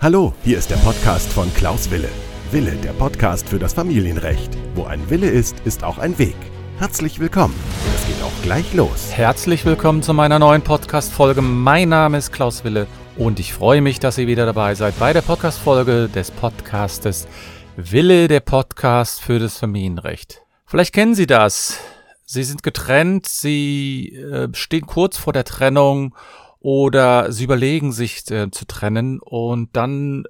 Hallo, hier ist der Podcast von Klaus Wille. Wille, der Podcast für das Familienrecht. Wo ein Wille ist, ist auch ein Weg. Herzlich willkommen. Es geht auch gleich los. Herzlich willkommen zu meiner neuen Podcast-Folge. Mein Name ist Klaus Wille und ich freue mich, dass ihr wieder dabei seid bei der Podcast-Folge des Podcastes Wille, der Podcast für das Familienrecht. Vielleicht kennen Sie das. Sie sind getrennt, Sie äh, stehen kurz vor der Trennung oder sie überlegen sich äh, zu trennen und dann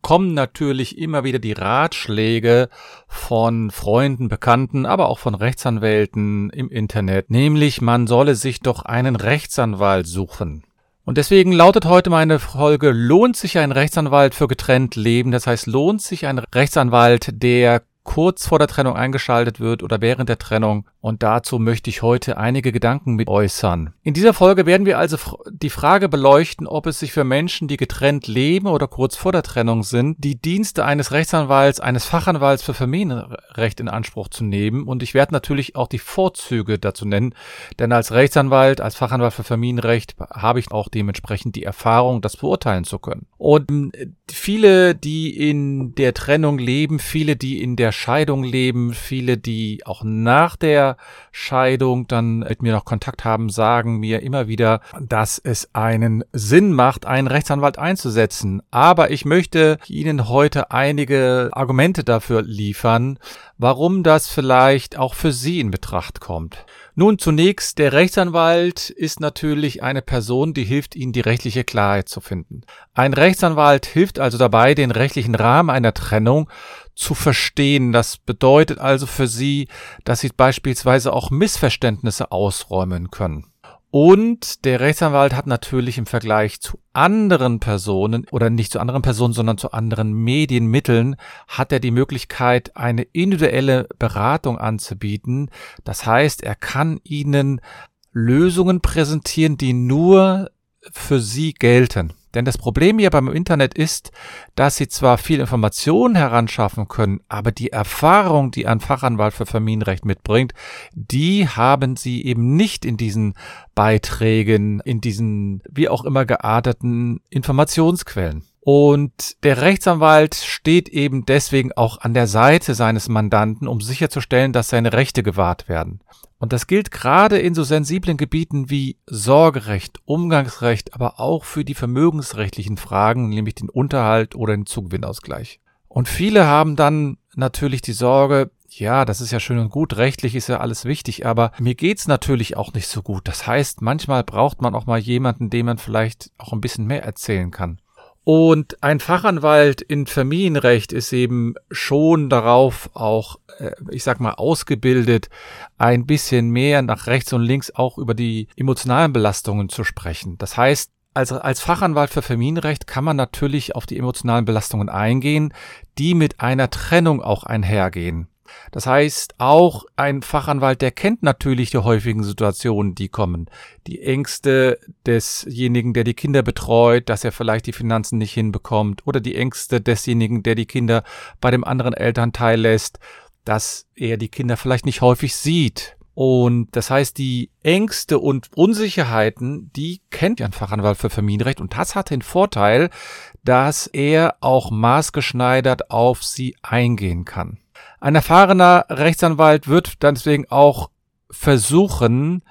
kommen natürlich immer wieder die Ratschläge von Freunden, Bekannten, aber auch von Rechtsanwälten im Internet, nämlich man solle sich doch einen Rechtsanwalt suchen. Und deswegen lautet heute meine Folge, lohnt sich ein Rechtsanwalt für getrennt Leben? Das heißt, lohnt sich ein Rechtsanwalt, der kurz vor der Trennung eingeschaltet wird oder während der Trennung. Und dazu möchte ich heute einige Gedanken mit äußern. In dieser Folge werden wir also die Frage beleuchten, ob es sich für Menschen, die getrennt leben oder kurz vor der Trennung sind, die Dienste eines Rechtsanwalts, eines Fachanwalts für Familienrecht in Anspruch zu nehmen. Und ich werde natürlich auch die Vorzüge dazu nennen, denn als Rechtsanwalt, als Fachanwalt für Familienrecht habe ich auch dementsprechend die Erfahrung, das beurteilen zu können. Und viele, die in der Trennung leben, viele, die in der Scheidung leben, viele, die auch nach der Scheidung dann mit mir noch Kontakt haben, sagen mir immer wieder, dass es einen Sinn macht, einen Rechtsanwalt einzusetzen. Aber ich möchte Ihnen heute einige Argumente dafür liefern, warum das vielleicht auch für Sie in Betracht kommt. Nun zunächst, der Rechtsanwalt ist natürlich eine Person, die hilft Ihnen, die rechtliche Klarheit zu finden. Ein Rechtsanwalt hilft also dabei, den rechtlichen Rahmen einer Trennung zu verstehen. Das bedeutet also für Sie, dass Sie beispielsweise auch Missverständnisse ausräumen können. Und der Rechtsanwalt hat natürlich im Vergleich zu anderen Personen oder nicht zu anderen Personen, sondern zu anderen Medienmitteln, hat er die Möglichkeit, eine individuelle Beratung anzubieten. Das heißt, er kann Ihnen Lösungen präsentieren, die nur für Sie gelten. Denn das Problem hier beim Internet ist, dass Sie zwar viel Informationen heranschaffen können, aber die Erfahrung, die ein Fachanwalt für Familienrecht mitbringt, die haben Sie eben nicht in diesen Beiträgen, in diesen wie auch immer gearteten Informationsquellen. Und der Rechtsanwalt steht eben deswegen auch an der Seite seines Mandanten, um sicherzustellen, dass seine Rechte gewahrt werden. Und das gilt gerade in so sensiblen Gebieten wie Sorgerecht, Umgangsrecht, aber auch für die vermögensrechtlichen Fragen, nämlich den Unterhalt oder den Zugewinnausgleich. Und viele haben dann natürlich die Sorge, ja, das ist ja schön und gut, rechtlich ist ja alles wichtig, aber mir geht's natürlich auch nicht so gut. Das heißt, manchmal braucht man auch mal jemanden, dem man vielleicht auch ein bisschen mehr erzählen kann. Und ein Fachanwalt in Familienrecht ist eben schon darauf auch, äh, ich sag mal, ausgebildet, ein bisschen mehr nach rechts und links auch über die emotionalen Belastungen zu sprechen. Das heißt, als, als Fachanwalt für Familienrecht kann man natürlich auf die emotionalen Belastungen eingehen, die mit einer Trennung auch einhergehen. Das heißt, auch ein Fachanwalt, der kennt natürlich die häufigen Situationen, die kommen. Die Ängste desjenigen, der die Kinder betreut, dass er vielleicht die Finanzen nicht hinbekommt, oder die Ängste desjenigen, der die Kinder bei dem anderen Elternteil lässt, dass er die Kinder vielleicht nicht häufig sieht. Und das heißt, die Ängste und Unsicherheiten, die kennt ein Fachanwalt für Familienrecht. Und das hat den Vorteil, dass er auch maßgeschneidert auf sie eingehen kann. Ein erfahrener Rechtsanwalt wird deswegen auch versuchen,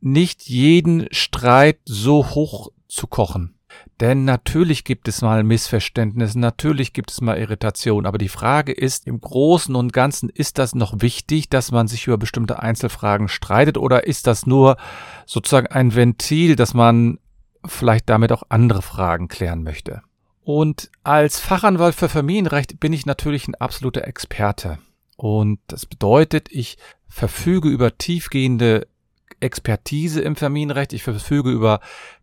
nicht jeden Streit so hoch zu kochen. Denn natürlich gibt es mal Missverständnisse, natürlich gibt es mal Irritation, aber die Frage ist, im Großen und Ganzen, ist das noch wichtig, dass man sich über bestimmte Einzelfragen streitet oder ist das nur sozusagen ein Ventil, dass man vielleicht damit auch andere Fragen klären möchte? Und als Fachanwalt für Familienrecht bin ich natürlich ein absoluter Experte. Und das bedeutet, ich verfüge über tiefgehende Expertise im Familienrecht, ich verfüge über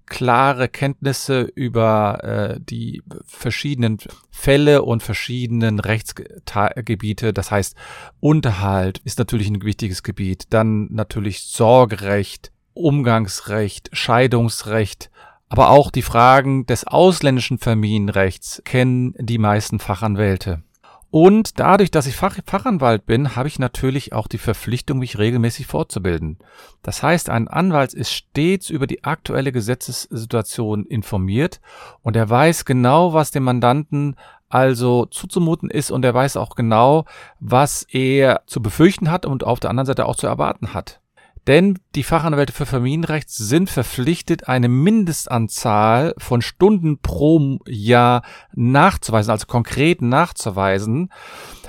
klare Kenntnisse über äh, die verschiedenen Fälle und verschiedenen Rechtsgebiete. Das heißt, Unterhalt ist natürlich ein wichtiges Gebiet. Dann natürlich Sorgerecht, Umgangsrecht, Scheidungsrecht, aber auch die Fragen des ausländischen Familienrechts kennen die meisten Fachanwälte. Und dadurch, dass ich Fach Fachanwalt bin, habe ich natürlich auch die Verpflichtung, mich regelmäßig fortzubilden. Das heißt, ein Anwalt ist stets über die aktuelle Gesetzessituation informiert und er weiß genau, was dem Mandanten also zuzumuten ist und er weiß auch genau, was er zu befürchten hat und auf der anderen Seite auch zu erwarten hat. Denn die Fachanwälte für Familienrecht sind verpflichtet, eine Mindestanzahl von Stunden pro Jahr nachzuweisen, also konkret nachzuweisen.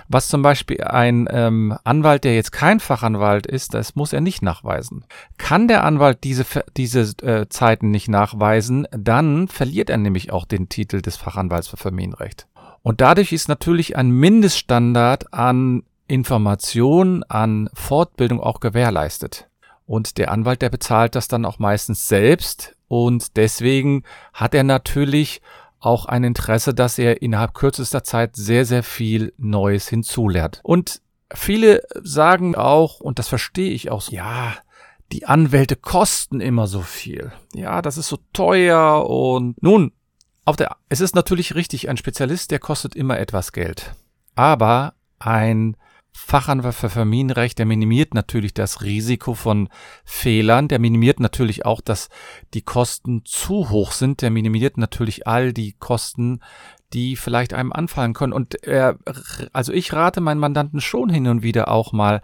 Was zum Beispiel ein ähm, Anwalt, der jetzt kein Fachanwalt ist, das muss er nicht nachweisen. Kann der Anwalt diese, diese äh, Zeiten nicht nachweisen, dann verliert er nämlich auch den Titel des Fachanwalts für Familienrecht. Und dadurch ist natürlich ein Mindeststandard an Information, an Fortbildung auch gewährleistet. Und der Anwalt, der bezahlt das dann auch meistens selbst. Und deswegen hat er natürlich auch ein Interesse, dass er innerhalb kürzester Zeit sehr, sehr viel Neues hinzulernt. Und viele sagen auch, und das verstehe ich auch so, ja, die Anwälte kosten immer so viel. Ja, das ist so teuer und nun, auf der, es ist natürlich richtig, ein Spezialist, der kostet immer etwas Geld. Aber ein Fachanwalt für Familienrecht, der minimiert natürlich das Risiko von Fehlern, der minimiert natürlich auch, dass die Kosten zu hoch sind, der minimiert natürlich all die Kosten, die vielleicht einem anfallen können. Und er, also ich rate meinen Mandanten schon hin und wieder auch mal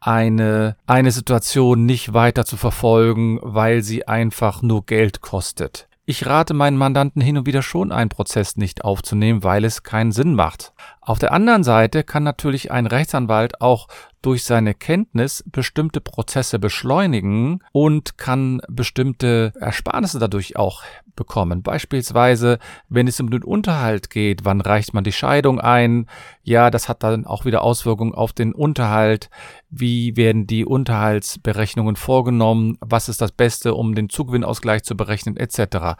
eine, eine Situation nicht weiter zu verfolgen, weil sie einfach nur Geld kostet. Ich rate meinen Mandanten hin und wieder schon, einen Prozess nicht aufzunehmen, weil es keinen Sinn macht. Auf der anderen Seite kann natürlich ein Rechtsanwalt auch durch seine Kenntnis bestimmte Prozesse beschleunigen und kann bestimmte Ersparnisse dadurch auch bekommen. Beispielsweise, wenn es um den Unterhalt geht, wann reicht man die Scheidung ein? Ja, das hat dann auch wieder Auswirkungen auf den Unterhalt. Wie werden die Unterhaltsberechnungen vorgenommen? Was ist das Beste, um den Zugewinnausgleich zu berechnen, etc.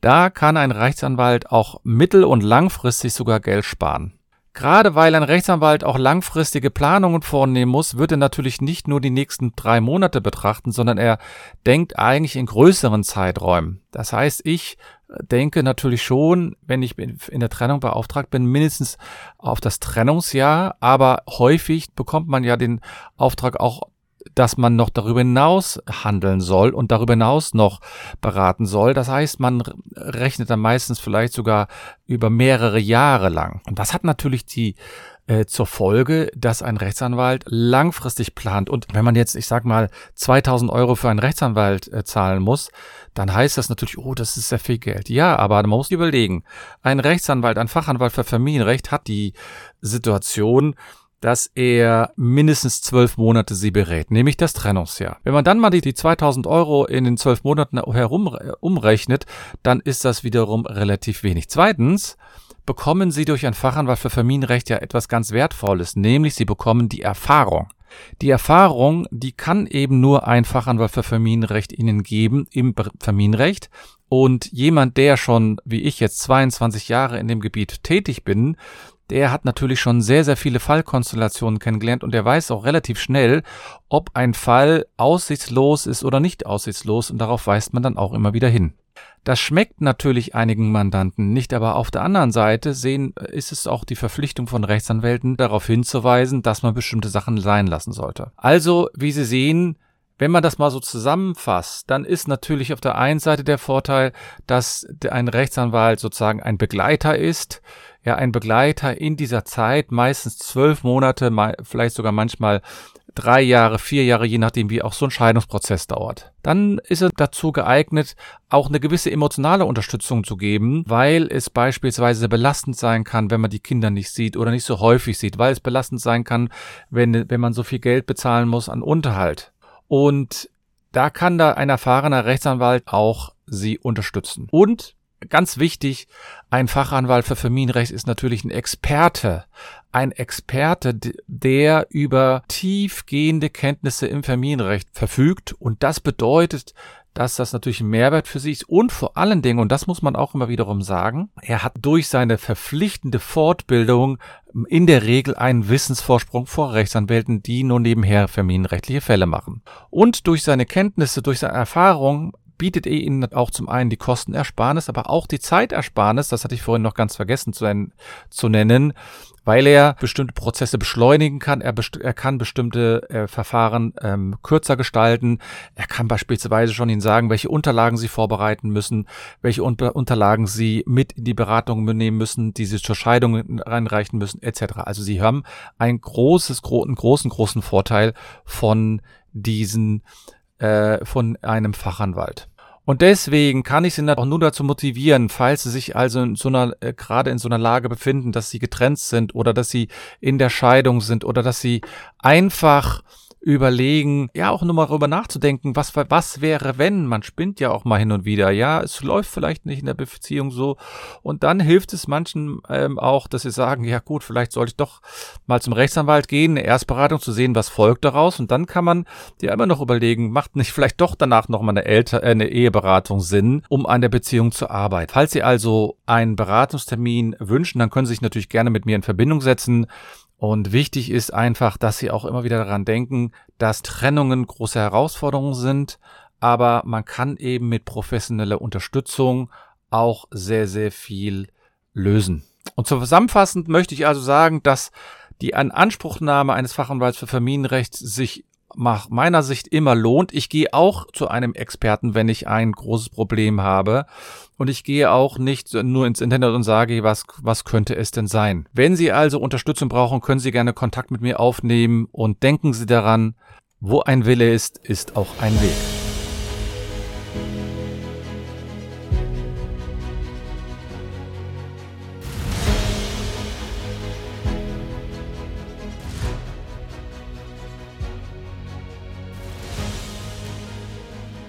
Da kann ein Rechtsanwalt auch mittel- und langfristig sogar Geld sparen. Gerade weil ein Rechtsanwalt auch langfristige Planungen vornehmen muss, wird er natürlich nicht nur die nächsten drei Monate betrachten, sondern er denkt eigentlich in größeren Zeiträumen. Das heißt, ich denke natürlich schon, wenn ich in der Trennung beauftragt bin, mindestens auf das Trennungsjahr, aber häufig bekommt man ja den Auftrag auch dass man noch darüber hinaus handeln soll und darüber hinaus noch beraten soll. Das heißt, man rechnet dann meistens vielleicht sogar über mehrere Jahre lang. Und das hat natürlich die äh, zur Folge, dass ein Rechtsanwalt langfristig plant. Und wenn man jetzt, ich sag mal, 2000 Euro für einen Rechtsanwalt äh, zahlen muss, dann heißt das natürlich, oh, das ist sehr viel Geld. Ja, aber man muss überlegen, ein Rechtsanwalt, ein Fachanwalt für Familienrecht hat die Situation, dass er mindestens zwölf Monate sie berät, nämlich das Trennungsjahr. Wenn man dann mal die, die 2000 Euro in den zwölf Monaten herum umrechnet, dann ist das wiederum relativ wenig. Zweitens bekommen Sie durch ein Fachanwalt für Familienrecht ja etwas ganz Wertvolles, nämlich Sie bekommen die Erfahrung. Die Erfahrung, die kann eben nur ein Fachanwalt für Familienrecht Ihnen geben im Familienrecht. Und jemand, der schon, wie ich jetzt 22 Jahre in dem Gebiet tätig bin, der hat natürlich schon sehr, sehr viele Fallkonstellationen kennengelernt und der weiß auch relativ schnell, ob ein Fall aussichtslos ist oder nicht aussichtslos und darauf weist man dann auch immer wieder hin. Das schmeckt natürlich einigen Mandanten nicht, aber auf der anderen Seite sehen, ist es auch die Verpflichtung von Rechtsanwälten, darauf hinzuweisen, dass man bestimmte Sachen sein lassen sollte. Also, wie Sie sehen, wenn man das mal so zusammenfasst, dann ist natürlich auf der einen Seite der Vorteil, dass ein Rechtsanwalt sozusagen ein Begleiter ist, ja ein Begleiter in dieser Zeit, meistens zwölf Monate, vielleicht sogar manchmal drei Jahre, vier Jahre, je nachdem, wie auch so ein Scheidungsprozess dauert. Dann ist er dazu geeignet, auch eine gewisse emotionale Unterstützung zu geben, weil es beispielsweise belastend sein kann, wenn man die Kinder nicht sieht oder nicht so häufig sieht, weil es belastend sein kann, wenn, wenn man so viel Geld bezahlen muss an Unterhalt. Und da kann da ein erfahrener Rechtsanwalt auch Sie unterstützen. Und Ganz wichtig, ein Fachanwalt für Familienrecht ist natürlich ein Experte. Ein Experte, der über tiefgehende Kenntnisse im Familienrecht verfügt. Und das bedeutet, dass das natürlich ein Mehrwert für sie ist und vor allen Dingen, und das muss man auch immer wiederum sagen, er hat durch seine verpflichtende Fortbildung in der Regel einen Wissensvorsprung vor Rechtsanwälten, die nur nebenher familienrechtliche Fälle machen. Und durch seine Kenntnisse, durch seine Erfahrung bietet Ihnen auch zum einen die Kostenersparnis, aber auch die Zeitersparnis, das hatte ich vorhin noch ganz vergessen zu, zu nennen, weil er bestimmte Prozesse beschleunigen kann, er, best er kann bestimmte äh, Verfahren ähm, kürzer gestalten, er kann beispielsweise schon Ihnen sagen, welche Unterlagen Sie vorbereiten müssen, welche Unter Unterlagen Sie mit in die Beratung nehmen müssen, die Sie zur Scheidung reinreichen müssen, etc. Also Sie haben ein großes, gro einen großen, großen Vorteil von diesen, äh, von einem Fachanwalt. Und deswegen kann ich Sie auch nur dazu motivieren, falls Sie sich also in so einer, äh, gerade in so einer Lage befinden, dass Sie getrennt sind oder dass Sie in der Scheidung sind oder dass Sie einfach überlegen, ja auch nur mal darüber nachzudenken, was, was wäre, wenn, man spinnt ja auch mal hin und wieder, ja, es läuft vielleicht nicht in der Beziehung so und dann hilft es manchen ähm, auch, dass sie sagen, ja gut, vielleicht sollte ich doch mal zum Rechtsanwalt gehen, eine Erstberatung zu sehen, was folgt daraus und dann kann man dir immer noch überlegen, macht nicht vielleicht doch danach noch mal eine, Elter äh, eine Eheberatung Sinn, um an der Beziehung zu arbeiten. Falls Sie also einen Beratungstermin wünschen, dann können Sie sich natürlich gerne mit mir in Verbindung setzen. Und wichtig ist einfach, dass Sie auch immer wieder daran denken, dass Trennungen große Herausforderungen sind, aber man kann eben mit professioneller Unterstützung auch sehr, sehr viel lösen. Und zusammenfassend möchte ich also sagen, dass die Ananspruchnahme eines Fachanwalts für Familienrecht sich nach meiner Sicht immer lohnt. Ich gehe auch zu einem Experten, wenn ich ein großes Problem habe. Und ich gehe auch nicht nur ins Internet und sage, was, was könnte es denn sein. Wenn Sie also Unterstützung brauchen, können Sie gerne Kontakt mit mir aufnehmen und denken Sie daran, wo ein Wille ist, ist auch ein Weg.